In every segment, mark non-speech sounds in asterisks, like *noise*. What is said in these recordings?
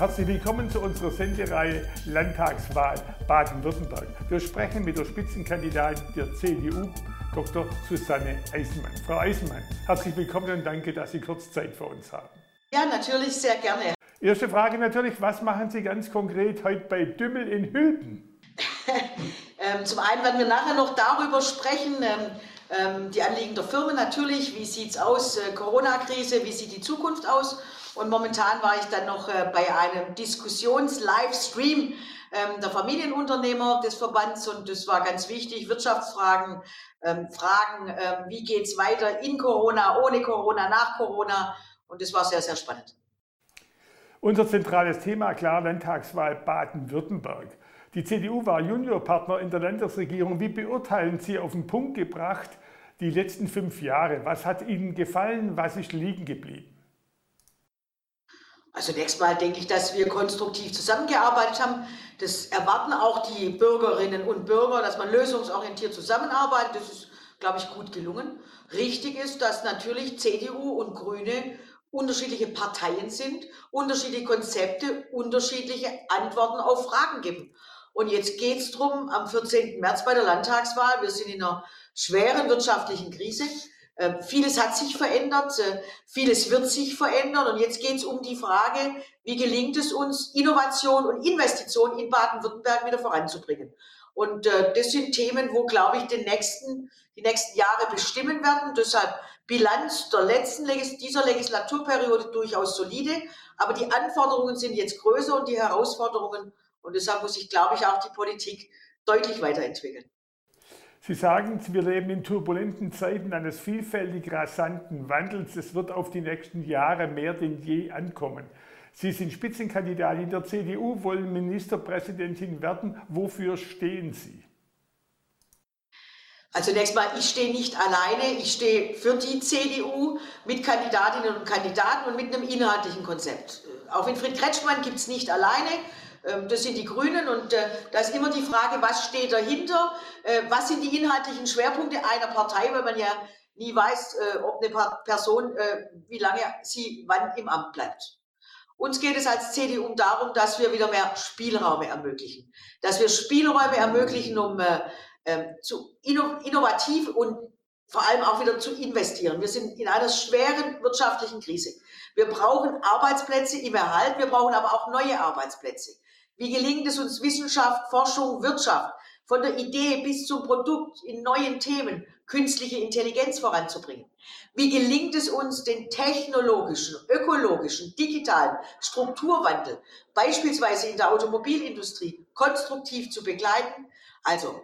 Herzlich willkommen zu unserer Sendereihe Landtagswahl Baden-Württemberg. Wir sprechen mit der Spitzenkandidatin der CDU, Dr. Susanne Eisenmann. Frau Eisenmann, herzlich willkommen und danke, dass Sie kurz Zeit für uns haben. Ja, natürlich, sehr gerne. Erste Frage natürlich, was machen Sie ganz konkret heute bei Dümmel in Hülpen? *laughs* ähm, zum einen werden wir nachher noch darüber sprechen, ähm, ähm, die Anliegen der Firmen natürlich, wie sieht es aus, äh, Corona-Krise, wie sieht die Zukunft aus und momentan war ich dann noch äh, bei einem Diskussions-Livestream ähm, der Familienunternehmer des Verbands und das war ganz wichtig. Wirtschaftsfragen, ähm, Fragen, ähm, wie geht es weiter in Corona, ohne Corona, nach Corona und das war sehr, sehr spannend. Unser zentrales Thema, klar, Landtagswahl Baden-Württemberg. Die CDU war Juniorpartner in der Landesregierung. Wie beurteilen Sie auf den Punkt gebracht die letzten fünf Jahre? Was hat Ihnen gefallen? Was ist liegen geblieben? Also nächstes Mal denke ich, dass wir konstruktiv zusammengearbeitet haben. Das erwarten auch die Bürgerinnen und Bürger, dass man lösungsorientiert zusammenarbeitet. Das ist, glaube ich, gut gelungen. Richtig ist, dass natürlich CDU und Grüne unterschiedliche Parteien sind, unterschiedliche Konzepte, unterschiedliche Antworten auf Fragen geben. Und jetzt geht es darum, am 14. März bei der Landtagswahl, wir sind in einer schweren wirtschaftlichen Krise, vieles hat sich verändert, äh, vieles wird sich verändern und jetzt geht es um die Frage, wie gelingt es uns, Innovation und Investition in Baden-Württemberg wieder voranzubringen. Und äh, das sind Themen, wo, glaube ich, den nächsten, die nächsten Jahre bestimmen werden. Deshalb Bilanz der letzten Legis dieser Legislaturperiode durchaus solide, aber die Anforderungen sind jetzt größer und die Herausforderungen. Und deshalb muss sich, glaube ich, auch die Politik deutlich weiterentwickeln. Sie sagen, wir leben in turbulenten Zeiten eines vielfältig rasanten Wandels. Es wird auf die nächsten Jahre mehr denn je ankommen. Sie sind Spitzenkandidatin der CDU, wollen Ministerpräsidentin werden. Wofür stehen Sie? Also zunächst mal, ich stehe nicht alleine, ich stehe für die CDU mit Kandidatinnen und Kandidaten und mit einem inhaltlichen Konzept. Auch Winfried Kretschmann gibt es nicht alleine, das sind die Grünen und äh, da ist immer die Frage, was steht dahinter, äh, was sind die inhaltlichen Schwerpunkte einer Partei, weil man ja nie weiß, äh, ob eine Person, wie lange sie wann im Amt bleibt. Uns geht es als CDU darum, dass wir wieder mehr Spielräume ermöglichen, dass wir Spielräume ermöglichen, um ähm, zu innovativ und vor allem auch wieder zu investieren. Wir sind in einer schweren wirtschaftlichen Krise. Wir brauchen Arbeitsplätze im Erhalt, wir brauchen aber auch neue Arbeitsplätze. Wie gelingt es uns, Wissenschaft, Forschung, Wirtschaft von der Idee bis zum Produkt in neuen Themen, künstliche Intelligenz voranzubringen? Wie gelingt es uns, den technologischen, ökologischen, digitalen Strukturwandel beispielsweise in der Automobilindustrie konstruktiv zu begleiten? Also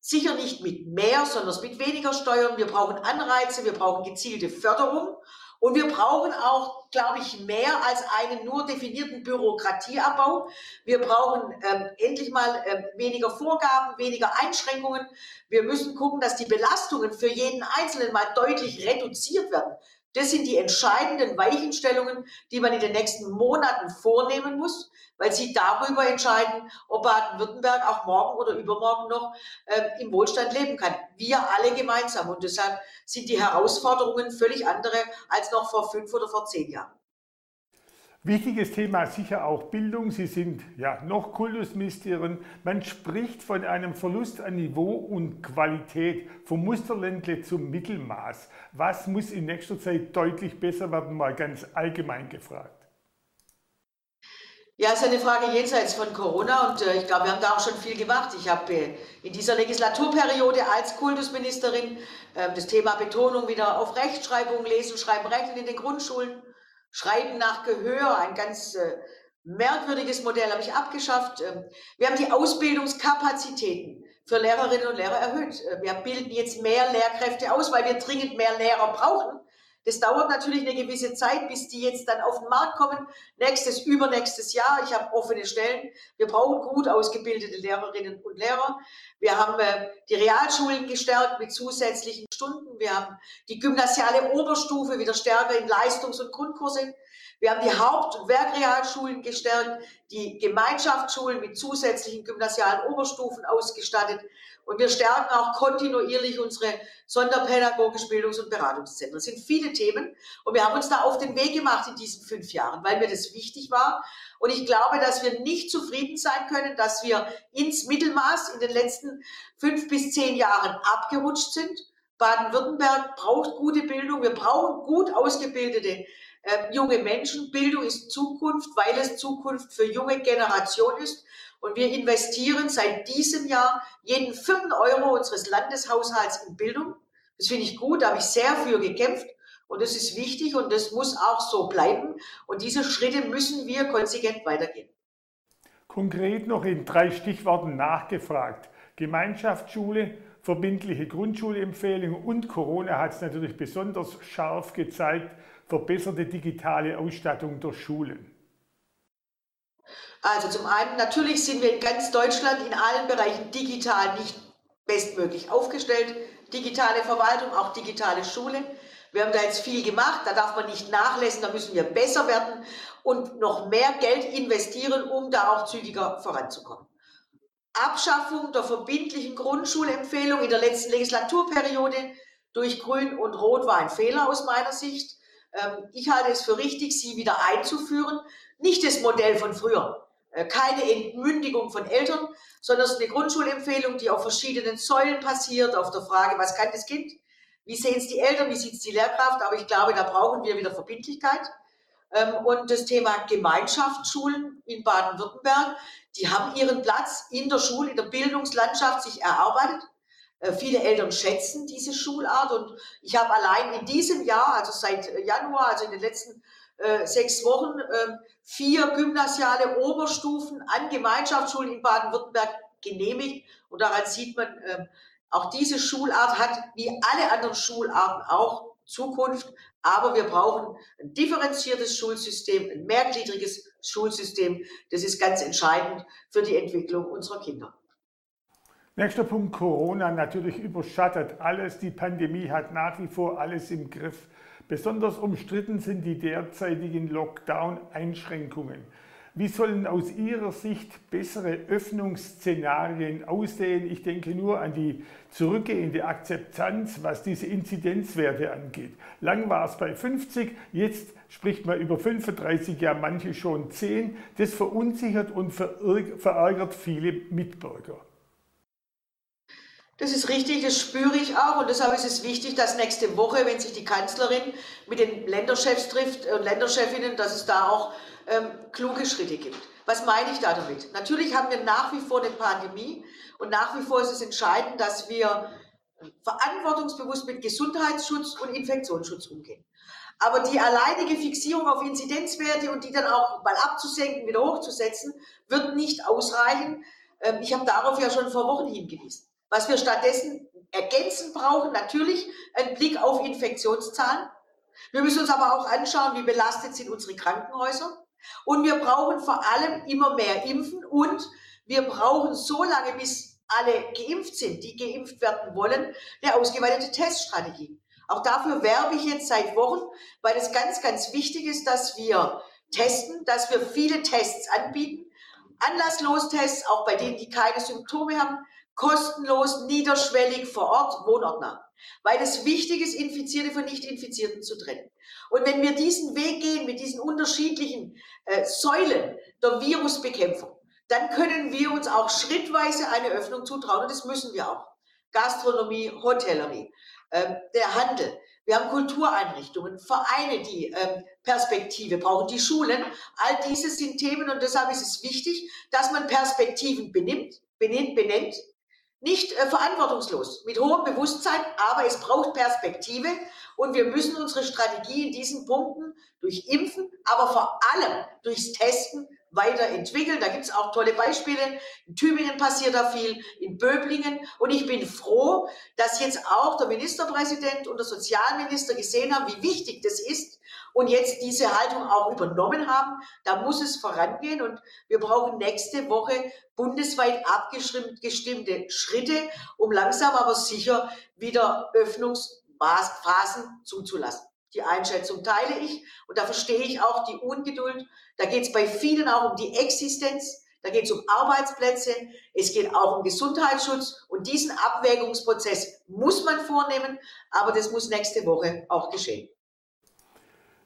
sicher nicht mit mehr, sondern mit weniger Steuern. Wir brauchen Anreize, wir brauchen gezielte Förderung und wir brauchen auch, glaube ich, mehr als einen nur definierten Bürokratieabbau. Wir brauchen ähm, endlich mal ähm, weniger Vorgaben, weniger Einschränkungen. Wir müssen gucken, dass die Belastungen für jeden Einzelnen mal deutlich reduziert werden. Das sind die entscheidenden Weichenstellungen, die man in den nächsten Monaten vornehmen muss, weil sie darüber entscheiden, ob Baden-Württemberg auch morgen oder übermorgen noch äh, im Wohlstand leben kann. Wir alle gemeinsam. Und deshalb sind die Herausforderungen völlig andere als noch vor fünf oder vor zehn Jahren. Wichtiges Thema sicher auch Bildung. Sie sind ja noch Kultusministerin. Man spricht von einem Verlust an Niveau und Qualität, vom Musterländle zum Mittelmaß. Was muss in nächster Zeit deutlich besser werden, mal ganz allgemein gefragt? Ja, es ist eine Frage jenseits von Corona und äh, ich glaube, wir haben da auch schon viel gemacht. Ich habe äh, in dieser Legislaturperiode als Kultusministerin äh, das Thema Betonung wieder auf Rechtschreibung, Lesen, Schreiben, Rechnen in den Grundschulen Schreiben nach Gehör, ein ganz äh, merkwürdiges Modell habe ich abgeschafft. Ähm, wir haben die Ausbildungskapazitäten für Lehrerinnen und Lehrer erhöht. Äh, wir bilden jetzt mehr Lehrkräfte aus, weil wir dringend mehr Lehrer brauchen. Das dauert natürlich eine gewisse Zeit, bis die jetzt dann auf den Markt kommen. Nächstes, übernächstes Jahr. Ich habe offene Stellen. Wir brauchen gut ausgebildete Lehrerinnen und Lehrer. Wir haben äh, die Realschulen gestärkt mit zusätzlichen Stunden. Wir haben die gymnasiale Oberstufe wieder stärker in Leistungs- und Grundkurse Wir haben die Haupt- und Werkrealschulen gestärkt, die Gemeinschaftsschulen mit zusätzlichen gymnasialen Oberstufen ausgestattet. Und wir stärken auch kontinuierlich unsere sonderpädagogischen Bildungs- und Beratungszentren. Das sind viele Themen. Und wir haben uns da auf den Weg gemacht in diesen fünf Jahren, weil mir das wichtig war. Und ich glaube, dass wir nicht zufrieden sein können, dass wir ins Mittelmaß in den letzten fünf bis zehn Jahren abgerutscht sind. Baden-Württemberg braucht gute Bildung. Wir brauchen gut ausgebildete äh, junge Menschen. Bildung ist Zukunft, weil es Zukunft für junge Generationen ist. Und wir investieren seit diesem Jahr jeden vierten Euro unseres Landeshaushalts in Bildung. Das finde ich gut, da habe ich sehr für gekämpft. Und das ist wichtig und das muss auch so bleiben. Und diese Schritte müssen wir konsequent weitergehen. Konkret noch in drei Stichworten nachgefragt. Gemeinschaftsschule, verbindliche Grundschulempfehlung und Corona hat es natürlich besonders scharf gezeigt, verbesserte digitale Ausstattung der Schulen. Also zum einen, natürlich sind wir in ganz Deutschland in allen Bereichen digital nicht bestmöglich aufgestellt. Digitale Verwaltung, auch digitale Schule. Wir haben da jetzt viel gemacht, da darf man nicht nachlassen, da müssen wir besser werden und noch mehr Geld investieren, um da auch zügiger voranzukommen. Abschaffung der verbindlichen Grundschulempfehlung in der letzten Legislaturperiode durch Grün und Rot war ein Fehler aus meiner Sicht. Ähm, ich halte es für richtig, sie wieder einzuführen. Nicht das Modell von früher. Äh, keine Entmündigung von Eltern, sondern es ist eine Grundschulempfehlung, die auf verschiedenen Säulen passiert, auf der Frage, was kann das Kind, wie sehen es die Eltern, wie sieht es die Lehrkraft, aber ich glaube, da brauchen wir wieder Verbindlichkeit. Ähm, und das Thema Gemeinschaftsschulen in Baden-Württemberg, die haben ihren Platz in der Schule, in der Bildungslandschaft sich erarbeitet. Äh, viele Eltern schätzen diese Schulart und ich habe allein in diesem Jahr, also seit Januar, also in den letzten äh, sechs Wochen äh, vier gymnasiale Oberstufen an Gemeinschaftsschulen in Baden-Württemberg genehmigt. Und daran sieht man, äh, auch diese Schulart hat wie alle anderen Schularten auch Zukunft. Aber wir brauchen ein differenziertes Schulsystem, ein mehrgliedriges Schulsystem. Das ist ganz entscheidend für die Entwicklung unserer Kinder. Nächster Punkt, Corona natürlich überschattet alles. Die Pandemie hat nach wie vor alles im Griff. Besonders umstritten sind die derzeitigen Lockdown-Einschränkungen. Wie sollen aus Ihrer Sicht bessere Öffnungsszenarien aussehen? Ich denke nur an die zurückgehende Akzeptanz, was diese Inzidenzwerte angeht. Lang war es bei 50, jetzt spricht man über 35, ja manche schon 10. Das verunsichert und verärgert viele Mitbürger. Das ist richtig, das spüre ich auch und deshalb ist es wichtig, dass nächste Woche, wenn sich die Kanzlerin mit den Länderchefs trifft und Länderchefinnen, dass es da auch ähm, kluge Schritte gibt. Was meine ich da damit? Natürlich haben wir nach wie vor eine Pandemie und nach wie vor ist es entscheidend, dass wir verantwortungsbewusst mit Gesundheitsschutz und Infektionsschutz umgehen. Aber die alleinige Fixierung auf Inzidenzwerte und die dann auch mal abzusenken, wieder hochzusetzen, wird nicht ausreichen. Ähm, ich habe darauf ja schon vor Wochen hingewiesen. Was wir stattdessen ergänzend brauchen, natürlich ein Blick auf Infektionszahlen. Wir müssen uns aber auch anschauen, wie belastet sind unsere Krankenhäuser. Und wir brauchen vor allem immer mehr Impfen und wir brauchen so lange, bis alle geimpft sind, die geimpft werden wollen, eine ausgeweitete Teststrategie. Auch dafür werbe ich jetzt seit Wochen, weil es ganz, ganz wichtig ist, dass wir testen, dass wir viele Tests anbieten. Anlasslos Tests, auch bei denen, die keine Symptome haben, kostenlos, niederschwellig vor Ort, wohnortnah. Weil es wichtig ist, Infizierte von Nicht-Infizierten zu trennen. Und wenn wir diesen Weg gehen mit diesen unterschiedlichen äh, Säulen der Virusbekämpfung, dann können wir uns auch schrittweise eine Öffnung zutrauen. Und das müssen wir auch. Gastronomie, Hotellerie, äh, der Handel. Wir haben Kultureinrichtungen, Vereine, die äh, Perspektive brauchen, die Schulen. All diese sind Themen und deshalb ist es wichtig, dass man Perspektiven benimmt, benennt, benennt nicht äh, verantwortungslos, mit hohem Bewusstsein, aber es braucht Perspektive und wir müssen unsere Strategie in diesen Punkten durch Impfen, aber vor allem durchs Testen weiterentwickeln. Da gibt es auch tolle Beispiele. In Tübingen passiert da viel, in Böblingen. Und ich bin froh, dass jetzt auch der Ministerpräsident und der Sozialminister gesehen haben, wie wichtig das ist und jetzt diese Haltung auch übernommen haben. Da muss es vorangehen und wir brauchen nächste Woche bundesweit abgestimmte Schritte, um langsam aber sicher wieder Öffnungsphasen zuzulassen. Die Einschätzung teile ich. Und da verstehe ich auch die Ungeduld. Da geht es bei vielen auch um die Existenz, da geht es um Arbeitsplätze, es geht auch um Gesundheitsschutz. Und diesen Abwägungsprozess muss man vornehmen, aber das muss nächste Woche auch geschehen.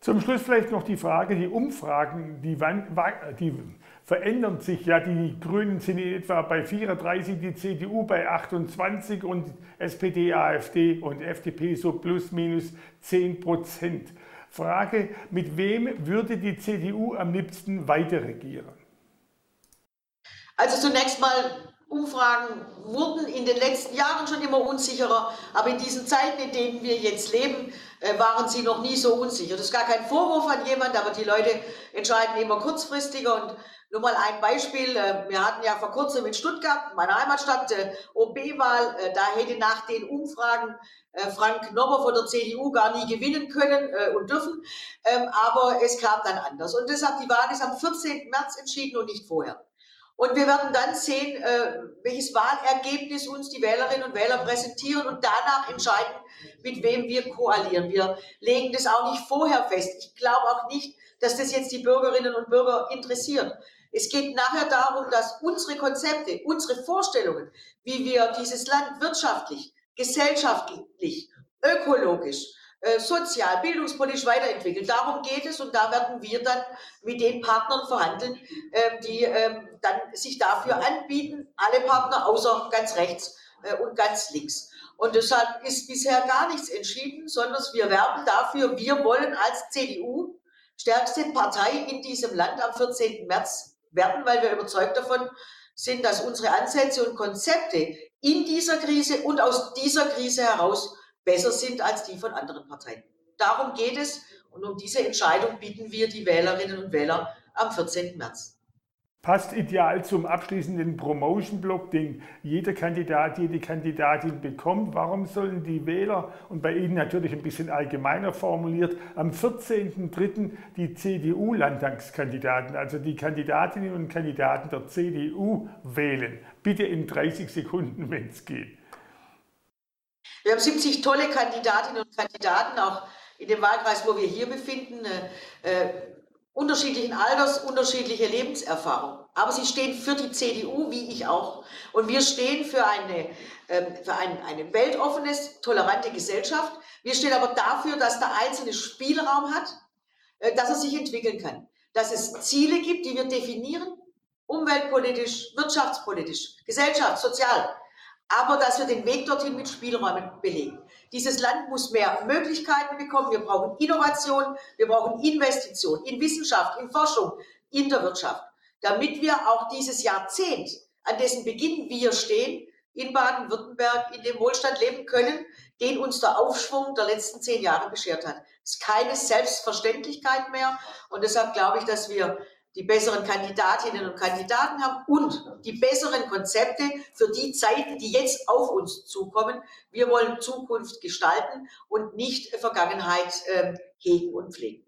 Zum Schluss vielleicht noch die Frage, die Umfragen, die, die verändern sich ja. Die Grünen sind in etwa bei 34, die CDU bei 28 und SPD, AfD und FDP so plus minus 10 Prozent. Frage, mit wem würde die CDU am liebsten weiter regieren? Also zunächst mal, Umfragen wurden in den letzten Jahren schon immer unsicherer, aber in diesen Zeiten, in denen wir jetzt leben, äh, waren sie noch nie so unsicher. Das ist gar kein Vorwurf an jemand, aber die Leute entscheiden immer kurzfristiger und nur mal ein Beispiel. Äh, wir hatten ja vor kurzem in Stuttgart, meiner Heimatstadt, äh, OB-Wahl. Da hätte nach den Umfragen Frank Nobber von der CDU gar nie gewinnen können und dürfen. Ähm, aber es kam dann anders. Und deshalb, die Wahl ist am 14. März entschieden und nicht vorher. Und wir werden dann sehen, äh, welches Wahlergebnis uns die Wählerinnen und Wähler präsentieren und danach entscheiden, mit wem wir koalieren. Wir legen das auch nicht vorher fest. Ich glaube auch nicht, dass das jetzt die Bürgerinnen und Bürger interessiert. Es geht nachher darum, dass unsere Konzepte, unsere Vorstellungen, wie wir dieses Land wirtschaftlich, gesellschaftlich, ökologisch, äh, sozial, bildungspolitisch weiterentwickeln. Darum geht es und da werden wir dann mit den Partnern verhandeln, ähm, die ähm, dann sich dafür anbieten, alle Partner außer ganz rechts äh, und ganz links. Und deshalb ist bisher gar nichts entschieden, sondern wir werben dafür, wir wollen als CDU stärkste Partei in diesem Land am 14. März werden, weil wir überzeugt davon sind, dass unsere Ansätze und Konzepte in dieser Krise und aus dieser Krise heraus besser sind als die von anderen Parteien. Darum geht es und um diese Entscheidung bitten wir die Wählerinnen und Wähler am 14. März. Passt ideal zum abschließenden Promotion-Block, den jeder Kandidat, jede Kandidatin bekommt. Warum sollen die Wähler, und bei Ihnen natürlich ein bisschen allgemeiner formuliert, am 14.03. die CDU-Landtagskandidaten, also die Kandidatinnen und Kandidaten der CDU wählen? Bitte in 30 Sekunden, wenn es geht. Wir haben 70 tolle Kandidatinnen und Kandidaten, auch in dem Wahlkreis, wo wir hier befinden, äh, äh, unterschiedlichen Alters, unterschiedliche Lebenserfahrung. Aber sie stehen für die CDU, wie ich auch. Und wir stehen für eine, äh, für ein, eine weltoffene, tolerante Gesellschaft. Wir stehen aber dafür, dass der Einzelne Spielraum hat, äh, dass er sich entwickeln kann. Dass es Ziele gibt, die wir definieren, umweltpolitisch, wirtschaftspolitisch, gesellschafts-, sozial aber dass wir den Weg dorthin mit Spielräumen belegen. Dieses Land muss mehr Möglichkeiten bekommen. Wir brauchen Innovation, wir brauchen Investition in Wissenschaft, in Forschung, in der Wirtschaft, damit wir auch dieses Jahrzehnt, an dessen Beginn wir stehen, in Baden-Württemberg in dem Wohlstand leben können, den uns der Aufschwung der letzten zehn Jahre beschert hat. Das ist keine Selbstverständlichkeit mehr. Und deshalb glaube ich, dass wir die besseren Kandidatinnen und Kandidaten haben und die besseren Konzepte für die Zeiten, die jetzt auf uns zukommen. Wir wollen Zukunft gestalten und nicht Vergangenheit äh, hegen und pflegen.